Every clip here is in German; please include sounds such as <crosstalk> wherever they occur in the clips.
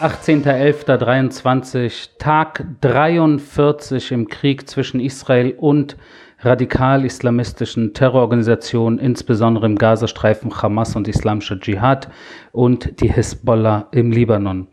18.11.23, Tag 43 im Krieg zwischen Israel und radikal-islamistischen Terrororganisationen, insbesondere im Gazastreifen Hamas und Islamischer Dschihad und die Hisbollah im Libanon.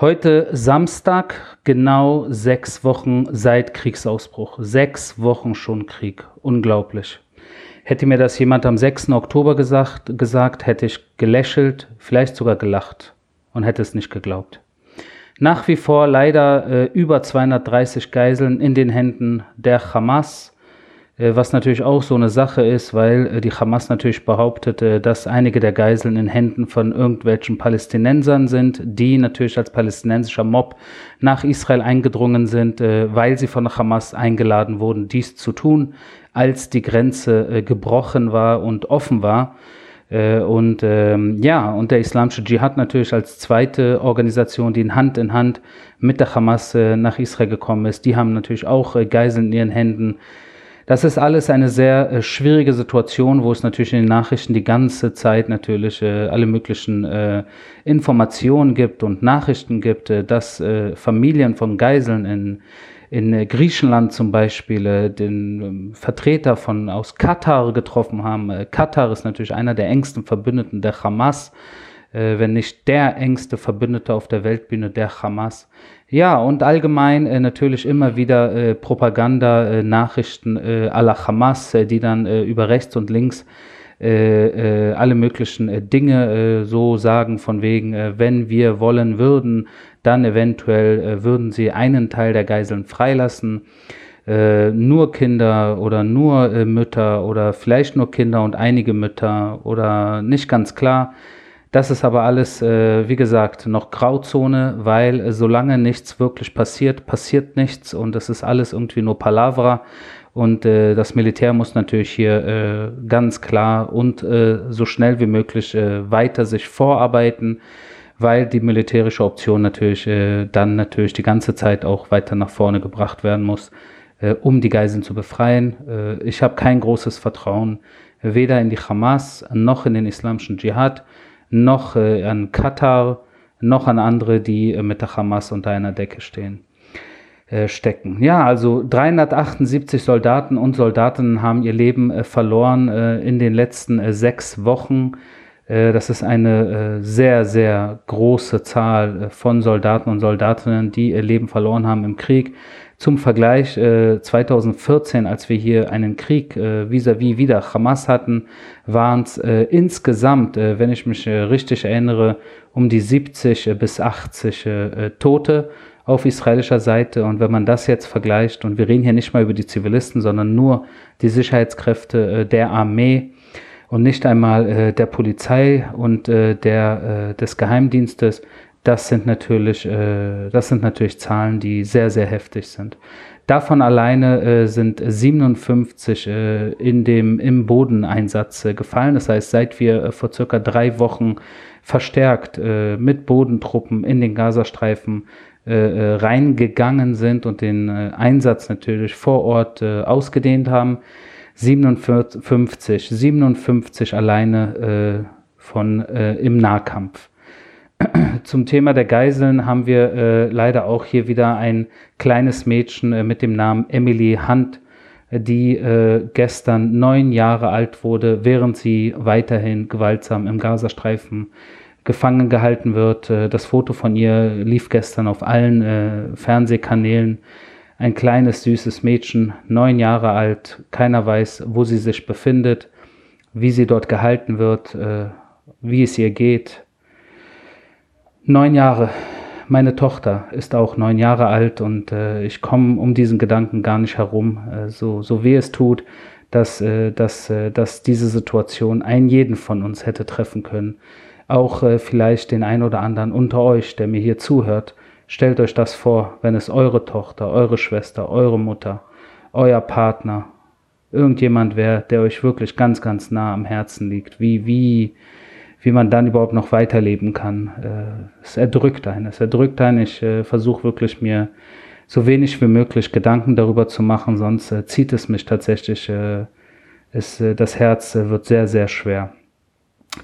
Heute Samstag, genau sechs Wochen seit Kriegsausbruch. Sechs Wochen schon Krieg. Unglaublich. Hätte mir das jemand am 6. Oktober gesagt, gesagt, hätte ich gelächelt, vielleicht sogar gelacht und hätte es nicht geglaubt. Nach wie vor leider äh, über 230 Geiseln in den Händen der Hamas, äh, was natürlich auch so eine Sache ist, weil äh, die Hamas natürlich behauptet, äh, dass einige der Geiseln in Händen von irgendwelchen Palästinensern sind, die natürlich als palästinensischer Mob nach Israel eingedrungen sind, äh, weil sie von der Hamas eingeladen wurden, dies zu tun, als die Grenze äh, gebrochen war und offen war. Äh, und ähm, ja, und der Islamische Dschihad natürlich als zweite Organisation, die in Hand in Hand mit der Hamas äh, nach Israel gekommen ist, die haben natürlich auch äh, Geiseln in ihren Händen. Das ist alles eine sehr äh, schwierige Situation, wo es natürlich in den Nachrichten die ganze Zeit natürlich äh, alle möglichen äh, Informationen gibt und Nachrichten gibt, dass Familien von Geiseln in in äh, Griechenland zum Beispiel äh, den ähm, Vertreter von aus Katar getroffen haben. Äh, Katar ist natürlich einer der engsten Verbündeten der Hamas, wenn nicht der engste Verbündete auf der Weltbühne der Hamas. Ja, und allgemein natürlich immer wieder Propaganda, Nachrichten aller Hamas, die dann über rechts und links äh, äh, alle möglichen äh, Dinge so sagen, von wegen, wenn wir wollen würden, dann eventuell äh, würden sie einen Teil der Geiseln freilassen. Äh, nur Kinder oder nur äh, Mütter oder vielleicht nur Kinder und einige Mütter oder nicht ganz klar. Das ist aber alles, äh, wie gesagt, noch Grauzone, weil äh, solange nichts wirklich passiert, passiert nichts und es ist alles irgendwie nur Palavra. Und äh, das Militär muss natürlich hier ganz klar und so schnell wie möglich weiter sich vorarbeiten weil die militärische Option natürlich äh, dann natürlich die ganze Zeit auch weiter nach vorne gebracht werden muss, äh, um die Geiseln zu befreien. Äh, ich habe kein großes Vertrauen weder in die Hamas noch in den islamischen Dschihad noch äh, an Katar noch an andere, die äh, mit der Hamas unter einer Decke stehen äh, stecken. Ja, also 378 Soldaten und Soldatinnen haben ihr Leben äh, verloren äh, in den letzten äh, sechs Wochen. Äh, das ist eine äh, sehr, sehr große Zahl äh, von Soldaten und Soldatinnen, die ihr Leben verloren haben im Krieg. Zum Vergleich 2014, als wir hier einen Krieg vis-à-vis -vis wieder Hamas hatten, waren es insgesamt, wenn ich mich richtig erinnere, um die 70 bis 80 Tote auf israelischer Seite. Und wenn man das jetzt vergleicht, und wir reden hier nicht mal über die Zivilisten, sondern nur die Sicherheitskräfte der Armee, und nicht einmal äh, der Polizei und äh, der, äh, des Geheimdienstes. Das sind natürlich, äh, das sind natürlich Zahlen, die sehr, sehr heftig sind. Davon alleine äh, sind 57 äh, in dem, im Bodeneinsatz äh, gefallen. Das heißt, seit wir äh, vor circa drei Wochen verstärkt äh, mit Bodentruppen in den Gazastreifen äh, äh, reingegangen sind und den Einsatz natürlich vor Ort äh, ausgedehnt haben, 57, 57 alleine äh, von äh, im Nahkampf. <clears throat> Zum Thema der Geiseln haben wir äh, leider auch hier wieder ein kleines Mädchen äh, mit dem Namen Emily Hunt, die äh, gestern neun Jahre alt wurde, während sie weiterhin gewaltsam im Gazastreifen gefangen gehalten wird. Äh, das Foto von ihr lief gestern auf allen Fernsehkanälen ein kleines, süßes Mädchen, neun Jahre alt, keiner weiß, wo sie sich befindet, wie sie dort gehalten wird, äh, wie es ihr geht. Neun Jahre. Meine Tochter ist auch neun Jahre alt und äh, ich komme um diesen Gedanken gar nicht herum, äh, so, so weh es tut, dass, dass, dass diese Situation einen jeden von uns hätte treffen können. Auch vielleicht den ein oder anderen unter euch, der mir hier zuhört, Stellt euch das vor, wenn es eure Tochter, eure Schwester, eure Mutter, euer Partner, irgendjemand wäre, der euch wirklich ganz, ganz nah am Herzen liegt, wie, wie, wie man dann überhaupt noch weiterleben kann. Äh, es erdrückt einen, es erdrückt einen. Ich äh, versuche wirklich mir so wenig wie möglich Gedanken darüber zu machen, sonst äh, zieht es mich tatsächlich, äh, es, äh, das Herz äh, wird sehr, sehr schwer.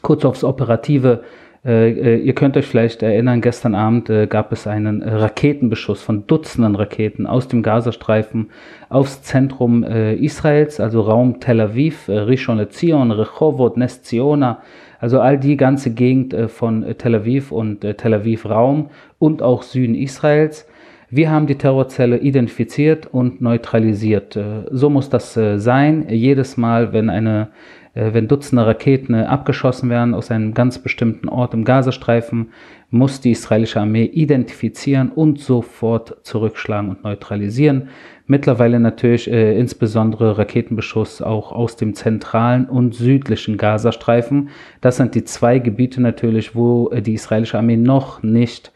Kurz aufs Operative ihr könnt euch vielleicht erinnern, gestern Abend äh, gab es einen Raketenbeschuss von Dutzenden Raketen aus dem Gazastreifen aufs Zentrum äh, Israels, also Raum Tel Aviv, Rishon LeZion, Rehovot, Nes Ziona, also all die ganze Gegend von Tel Aviv und Tel Aviv Raum und auch Süden Israels. Wir haben die Terrorzelle identifiziert und neutralisiert. So muss das sein. Jedes Mal, wenn eine äh, wenn Dutzende Raketen äh, abgeschossen werden aus einem ganz bestimmten Ort im Gazastreifen, muss die israelische Armee identifizieren und sofort zurückschlagen und neutralisieren. Mittlerweile natürlich äh, insbesondere Raketenbeschuss auch aus dem zentralen und südlichen Gazastreifen. Das sind die zwei Gebiete natürlich, wo äh, die israelische Armee noch nicht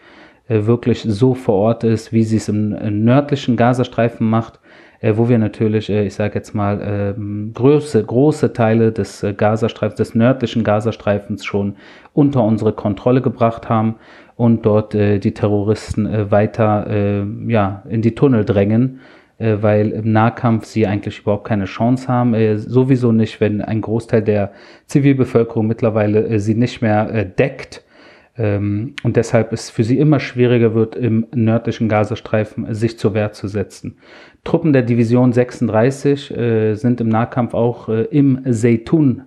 äh, wirklich so vor Ort ist, wie sie es im, im nördlichen Gazastreifen macht äh, wo wir natürlich, äh, ich sage jetzt mal, äh, große, große Teile des äh, Gazastreifens, des nördlichen Gazastreifens schon unter unsere Kontrolle gebracht haben und dort äh, die Terroristen äh, weiter ja, in die Tunnel drängen, weil im Nahkampf sie eigentlich überhaupt keine Chance haben. Sowieso nicht, wenn ein Großteil der Zivilbevölkerung mittlerweile sie nicht mehr deckt ähm, und deshalb es für sie immer schwieriger wird, im nördlichen Gazastreifen sich zur Wehr zu setzen. Truppen der Division 36 äh, sind im Nahkampf auch äh, im Zeytun,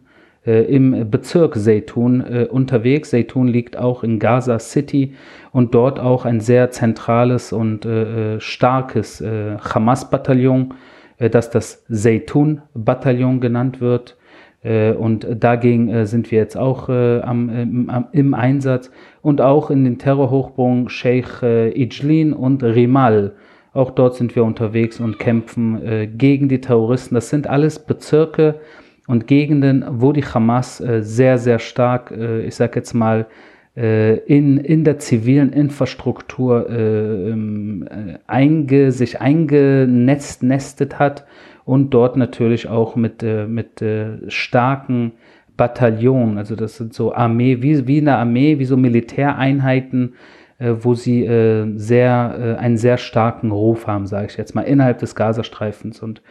äh, im Bezirk Zeytun äh, unterwegs. Zeytun liegt auch in Gaza City und dort auch ein sehr zentrales und äh, äh, starkes Hamas-Bataillon, das das Zeytun-Bataillon genannt wird. Und dagegen sind wir jetzt auch am, im, im, Einsatz. Und auch in den Terrorhochburgen Sheikh Ijlin und Rimal. Auch dort sind wir unterwegs und kämpfen gegen die Terroristen. Das sind alles Bezirke und Gegenden, wo die Hamas sehr, sehr stark, ich sage jetzt mal, in, in der zivilen Infrastruktur ähm, einge, sich eingenetzt nestet hat und dort natürlich auch mit, äh, mit äh, starken Bataillonen, also das sind so Armee, wie, wie eine Armee, wie so Militäreinheiten, äh, wo sie äh, sehr, äh, einen sehr starken Ruf haben, sage ich jetzt mal, innerhalb des Gazastreifens. Und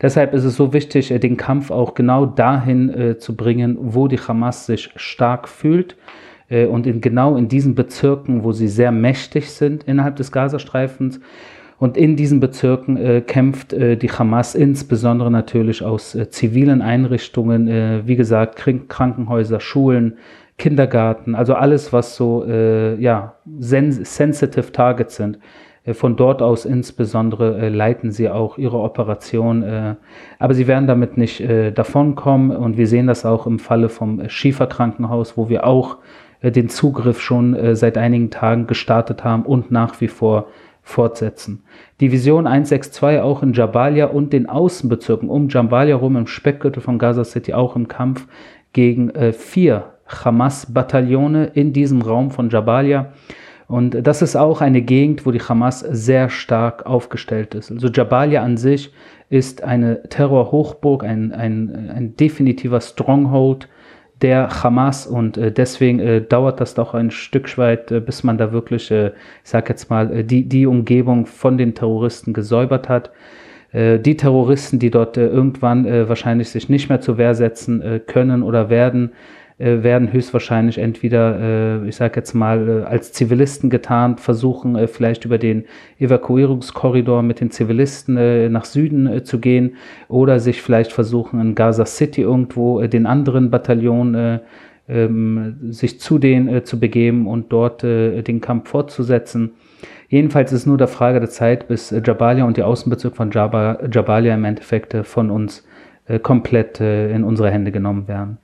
deshalb ist es so wichtig, äh, den Kampf auch genau dahin äh, zu bringen, wo die Hamas sich stark fühlt äh, und in, genau in diesen Bezirken, wo sie sehr mächtig sind innerhalb des Gazastreifens, und in diesen Bezirken äh, kämpft äh, die Hamas insbesondere natürlich aus äh, zivilen Einrichtungen, äh, wie gesagt, Krankenhäuser, Schulen, Kindergarten, also alles, was so äh, ja, sens sensitive Targets sind. Äh, von dort aus insbesondere leiten sie auch ihre Operation, aber sie werden damit nicht davonkommen und wir sehen das auch im Falle vom Schieferkrankenhaus, wo wir auch den Zugriff schon seit einigen Tagen gestartet haben und nach wie vor fortsetzen. Division 162 auch in Jabalia und den Außenbezirken um Jabalia rum im Speckgürtel von Gaza City auch im Kampf gegen äh, vier Hamas-Bataillone in diesem Raum von Jabalia. Und das ist auch eine Gegend, wo die Hamas sehr stark aufgestellt ist. Also Jabalia an sich ist eine Terrorhochburg, ein, ein, ein definitiver Stronghold der Hamas und äh, deswegen äh, dauert das doch ein Stück weit, äh, bis man da wirklich, ich sag jetzt mal, die, die Umgebung von den Terroristen gesäubert hat. Die Terroristen, die dort irgendwann wahrscheinlich sich nicht mehr zur Wehr setzen können oder werden, werden höchstwahrscheinlich entweder, äh, ich sage jetzt mal, äh, als Zivilisten getarnt, versuchen äh, vielleicht über den Evakuierungskorridor mit den Zivilisten äh, nach Süden äh, zu gehen oder sich vielleicht versuchen in Gaza City irgendwo äh, den anderen Bataillon äh, ähm, sich zu denen äh, zu begeben und dort äh, den Kampf fortzusetzen. Jedenfalls ist nur der Frage der Zeit, bis äh, Jabalia und die Außenbezirke von Jaba, Jabalia im Endeffekt äh, von uns äh, komplett äh, in unsere Hände genommen werden.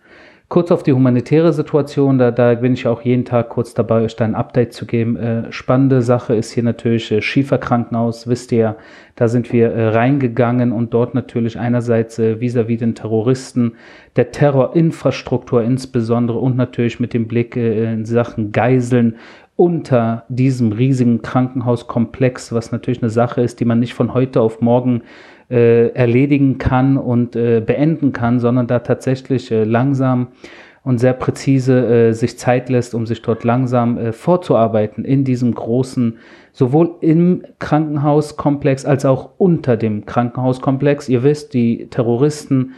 Kurz auf die humanitäre Situation, da, da bin ich auch jeden Tag kurz dabei, euch da ein Update zu geben. Äh, spannende Sache ist hier natürlich äh, Schieferkrankenhaus, wisst ihr, da sind wir äh, reingegangen und dort natürlich einerseits äh, vis-à-vis -vis den Terroristen, der Terrorinfrastruktur insbesondere und natürlich mit dem Blick äh, in Sachen Geiseln unter diesem riesigen Krankenhauskomplex, was natürlich eine Sache ist, die man nicht von heute auf morgen äh, erledigen kann und äh, beenden kann, sondern da tatsächlich äh, langsam und sehr präzise äh, sich Zeit lässt, um sich dort langsam äh, vorzuarbeiten in diesem großen, sowohl im Krankenhauskomplex als auch unter dem Krankenhauskomplex. Ihr wisst, die Terroristen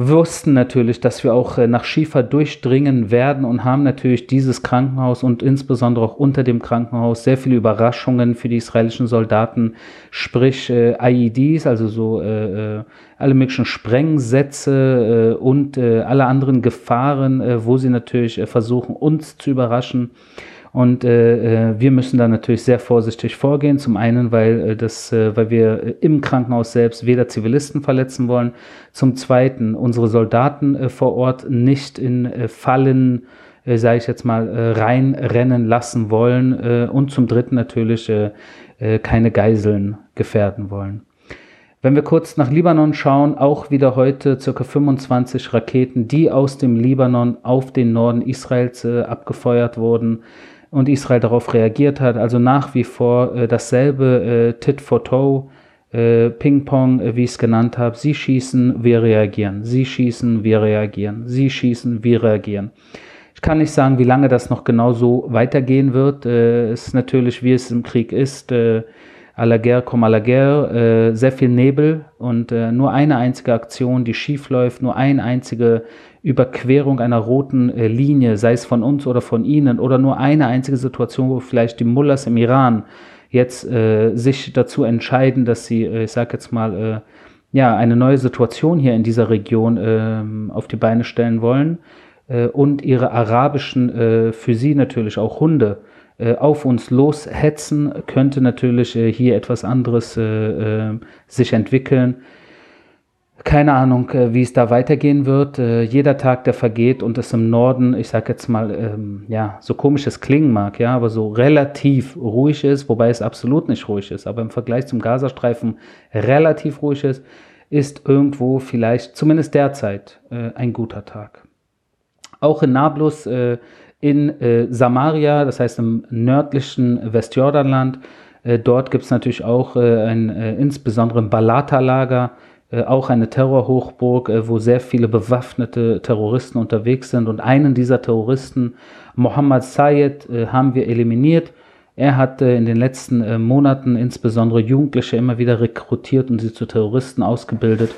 wussten natürlich, dass wir auch äh, nach Schiefer durchdringen werden und haben natürlich dieses Krankenhaus und insbesondere auch unter dem Krankenhaus sehr viele Überraschungen für die israelischen Soldaten, sprich äh, IEDs, also so äh, äh, alle möglichen Sprengsätze äh, und äh, alle anderen Gefahren, äh, wo sie natürlich versuchen, uns zu überraschen. Und äh, äh, wir müssen da natürlich sehr vorsichtig vorgehen. Zum einen, weil, äh, das, äh, weil wir im Krankenhaus selbst weder Zivilisten verletzen wollen. Zum zweiten, unsere Soldaten äh, vor Ort nicht in Fallen, äh, sage ich jetzt mal, reinrennen lassen wollen. Und zum dritten natürlich keine Geiseln gefährden wollen. Wenn wir kurz nach Libanon schauen, auch wieder heute ca. 25 Raketen, die aus dem Libanon auf den Norden Israels abgefeuert wurden und Israel darauf reagiert hat. Also nach wie vor äh, dasselbe äh, Tit for Toe, äh, Ping-Pong, äh, wie ich es genannt habe. Sie schießen, wir reagieren. Sie schießen, wir reagieren. Sie schießen, wir reagieren. Ich kann nicht sagen, wie lange das noch genau so weitergehen wird. Äh, es ist natürlich, wie es im Krieg ist, à la guerre comme à la guerre, äh, sehr viel Nebel und äh, nur eine einzige Aktion, die schief läuft, nur eine einzige Überquerung einer roten äh, Linie, sei es von uns oder von Ihnen, oder nur eine einzige Situation, wo vielleicht die Mullahs im Iran jetzt äh, sich dazu entscheiden, dass sie, äh, ich sag jetzt mal, äh, ja, eine neue Situation hier in dieser Region äh, auf die Beine stellen wollen äh, und ihre arabischen, äh, für sie natürlich auch Hunde, auf uns loshetzen, könnte natürlich äh, hier etwas anderes äh, sich entwickeln. Keine Ahnung, wie es da weitergehen wird. jeder Tag, der vergeht und es im Norden, ich sage jetzt mal, ähm, ja, so komisch es klingen mag, ja, aber so relativ ruhig ist, wobei es absolut nicht ruhig ist, aber im Vergleich zum Gazastreifen relativ ruhig ist, ist irgendwo vielleicht, zumindest derzeit, ein guter Tag. Auch in Nablus äh, in äh, Samaria, das heißt im nördlichen Westjordanland. Äh, dort gibt es natürlich auch äh, ein äh, insbesondere ein Balata-Lager, äh, auch eine Terrorhochburg, äh, wo sehr viele bewaffnete Terroristen unterwegs sind. Und einen dieser Terroristen, Mohammed Sayed, haben wir eliminiert. Er hat in den letzten Monaten insbesondere Jugendliche immer wieder rekrutiert und sie zu Terroristen ausgebildet.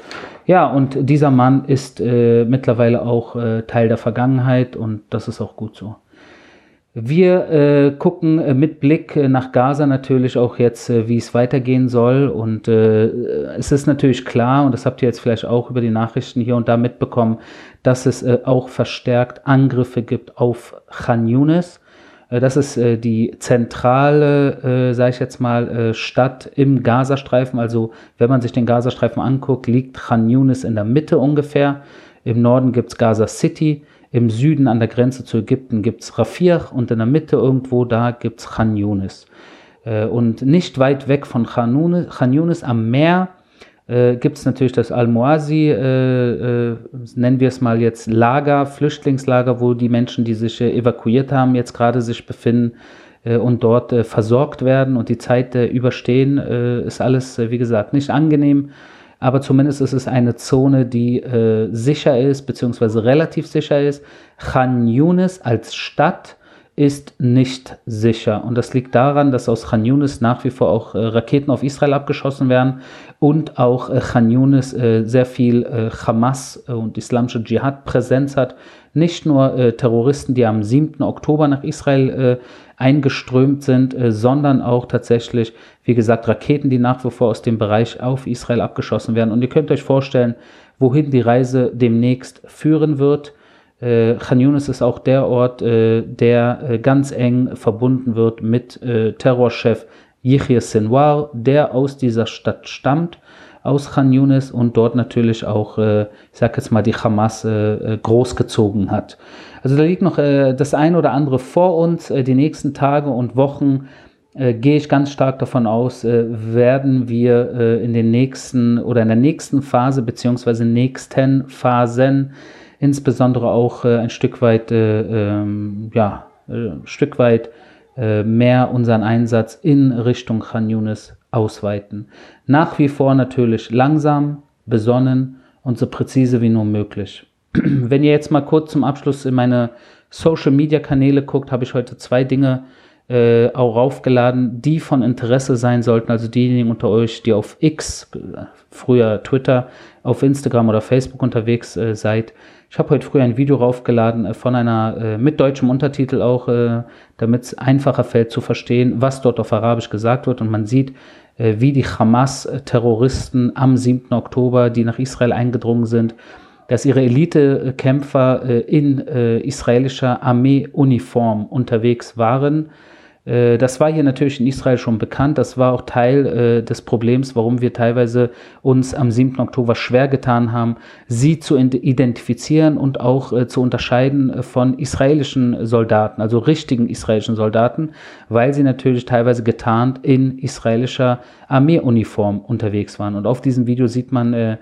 Ja, und dieser Mann ist äh, mittlerweile auch äh, Teil der Vergangenheit und das ist auch gut so. Wir äh, gucken äh, mit Blick äh, nach Gaza natürlich auch jetzt, äh, wie es weitergehen soll. Und es ist natürlich klar, und das habt ihr jetzt vielleicht auch über die Nachrichten hier und da mitbekommen, dass es auch verstärkt Angriffe gibt auf Khan Yunis. Äh, das ist äh, die zentrale, äh, sage ich jetzt mal, Stadt im Gazastreifen. Also wenn man sich den Gazastreifen anguckt, liegt Khan Yunis in der Mitte ungefähr. Im Norden gibt es Gaza City. Im Süden an der Grenze zu Ägypten gibt es Rafir und in der Mitte irgendwo da gibt es Khan Yunis. Und nicht weit weg von Khan Yunis, Khan Yunis am Meer äh, gibt es natürlich das Al-Muazi, äh, äh, nennen wir es mal jetzt Lager, Flüchtlingslager, wo die Menschen, die sich äh, evakuiert haben, jetzt gerade sich befinden äh, und dort äh, versorgt werden und die Zeit überstehen, ist alles, wie gesagt, nicht angenehm. Aber zumindest ist es eine Zone, die sicher ist, beziehungsweise relativ sicher ist. Khan Yunis als Stadt ist nicht sicher. Und das liegt daran, dass aus Khan Yunis nach wie vor auch äh, Raketen auf Israel abgeschossen werden und auch äh, Khan Yunis äh, sehr viel äh, Hamas äh, und islamische Dschihad Präsenz hat. Nicht nur äh, Terroristen, die am 7. Oktober nach Israel eingeströmt sind, sondern auch tatsächlich, wie gesagt, Raketen, die nach wie vor aus dem Bereich auf Israel abgeschossen werden. Und ihr könnt euch vorstellen, wohin die Reise demnächst führen wird. Äh, Khan Yunis ist auch der Ort, äh, der äh, ganz eng verbunden wird mit äh, Terrorchef Yihya Sinwar, der aus dieser Stadt stammt, aus Khan Yunis und dort natürlich auch, äh, ich sag jetzt mal, die Hamas äh, großgezogen hat. Also da liegt noch das ein oder andere vor uns. die nächsten Tage und Wochen gehe ich ganz stark davon aus, werden wir in den nächsten oder in der nächsten Phase beziehungsweise nächsten Phasen insbesondere auch äh, ein Stück weit, äh, ähm, ja, äh, ein Stück weit äh, mehr unseren Einsatz in Richtung Khan Yunis ausweiten. Nach wie vor natürlich langsam, besonnen und so präzise wie nur möglich. <clears throat> Wenn ihr jetzt mal kurz zum Abschluss in meine Social Media Kanäle guckt, habe ich heute zwei Dinge äh, auch raufgeladen, die von Interesse sein sollten. Also diejenigen unter euch, die auf X, früher Twitter, auf Instagram oder Facebook unterwegs äh, seid. Ich habe heute früh ein Video raufgeladen äh, von einer äh, mit deutschem Untertitel auch, äh, damit es einfacher fällt zu verstehen, was dort auf Arabisch gesagt wird. Und man sieht, äh, wie die Hamas-Terroristen am 7. Oktober, die nach Israel eingedrungen sind, dass ihre Elitekämpfer äh, in äh, israelischer Armeeuniform unterwegs waren äh, das war hier natürlich in Israel schon bekannt. Das war auch Teil äh, des Problems, warum wir teilweise uns am 7. Oktober schwer getan haben, sie zu identifizieren und auch äh, zu unterscheiden äh, von israelischen Soldaten, also richtigen israelischen Soldaten, weil sie natürlich teilweise getarnt in israelischer Armeeuniform unterwegs waren. Und auf diesem Video sieht man äh,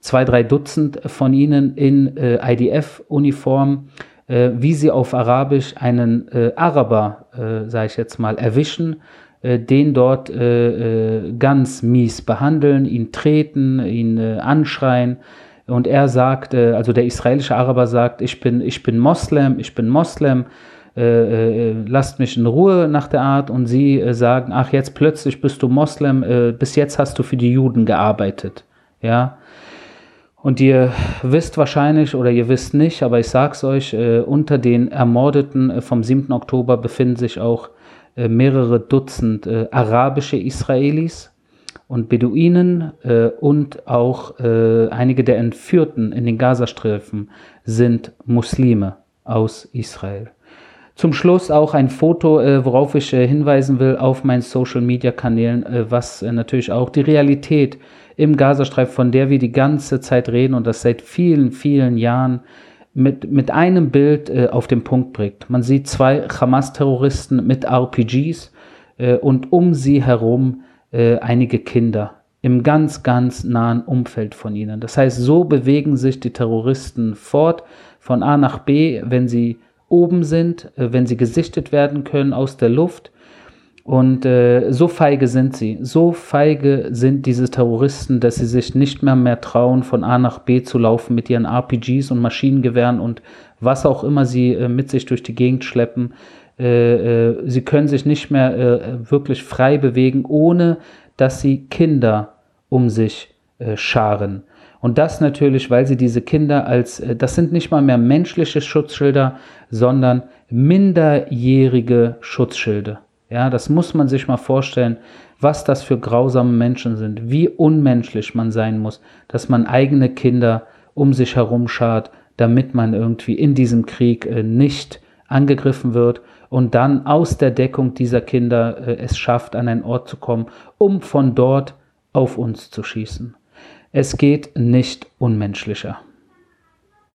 zwei, drei Dutzend von ihnen in äh, IDF-Uniform äh, wie sie auf Arabisch einen äh, Araber, äh, sage ich jetzt mal, erwischen, äh, den dort äh, äh, ganz mies behandeln, ihn treten, ihn äh, anschreien. Und er sagt, äh, also der israelische Araber sagt, ich bin, ich bin Moslem, ich bin Moslem, äh, äh, lasst mich in Ruhe nach der Art. Und sie äh, sagen, ach, jetzt plötzlich bist du Moslem, äh, bis jetzt hast du für die Juden gearbeitet. Ja, und ihr wisst wahrscheinlich oder ihr wisst nicht, aber ich sag's euch, äh, unter den Ermordeten äh, vom 7. Oktober befinden sich auch äh, mehrere Dutzend äh, arabische Israelis und Beduinen äh, und auch einige der Entführten in den Gazastreifen sind Muslime aus Israel. Zum Schluss auch ein Foto, äh, worauf ich äh, hinweisen will auf meinen Social-Media-Kanälen, äh, was natürlich auch die Realität im Gazastreifen, von der wir die ganze Zeit reden und das seit vielen, vielen Jahren mit, mit einem Bild äh, auf den Punkt bringt. Man sieht zwei Hamas-Terroristen mit RPGs äh, und um sie herum äh, einige Kinder im ganz, ganz nahen Umfeld von ihnen. Das heißt, so bewegen sich die Terroristen fort von A nach B, wenn sie oben sind, äh, wenn sie gesichtet werden können aus der Luft und äh, so feige sind sie, so feige sind diese Terroristen, dass sie sich nicht mehr mehr trauen, von A nach B zu laufen mit ihren RPGs und Maschinengewehren und was auch immer sie äh, mit sich durch die Gegend schleppen. Äh, äh sie können sich nicht mehr äh, wirklich frei bewegen, ohne dass sie Kinder um sich äh, scharen. Und das natürlich, weil sie diese Kinder als, das sind nicht mal mehr menschliche Schutzschilder, sondern minderjährige Schutzschilde. Ja, das muss man sich mal vorstellen, was das für grausame Menschen sind, wie unmenschlich man sein muss, dass man eigene Kinder um sich herum schart, damit man irgendwie in diesem Krieg äh, nicht angegriffen wird und dann aus der Deckung dieser Kinder äh, es schafft, an einen Ort zu kommen, um von dort auf uns zu schießen. Es geht nicht unmenschlicher.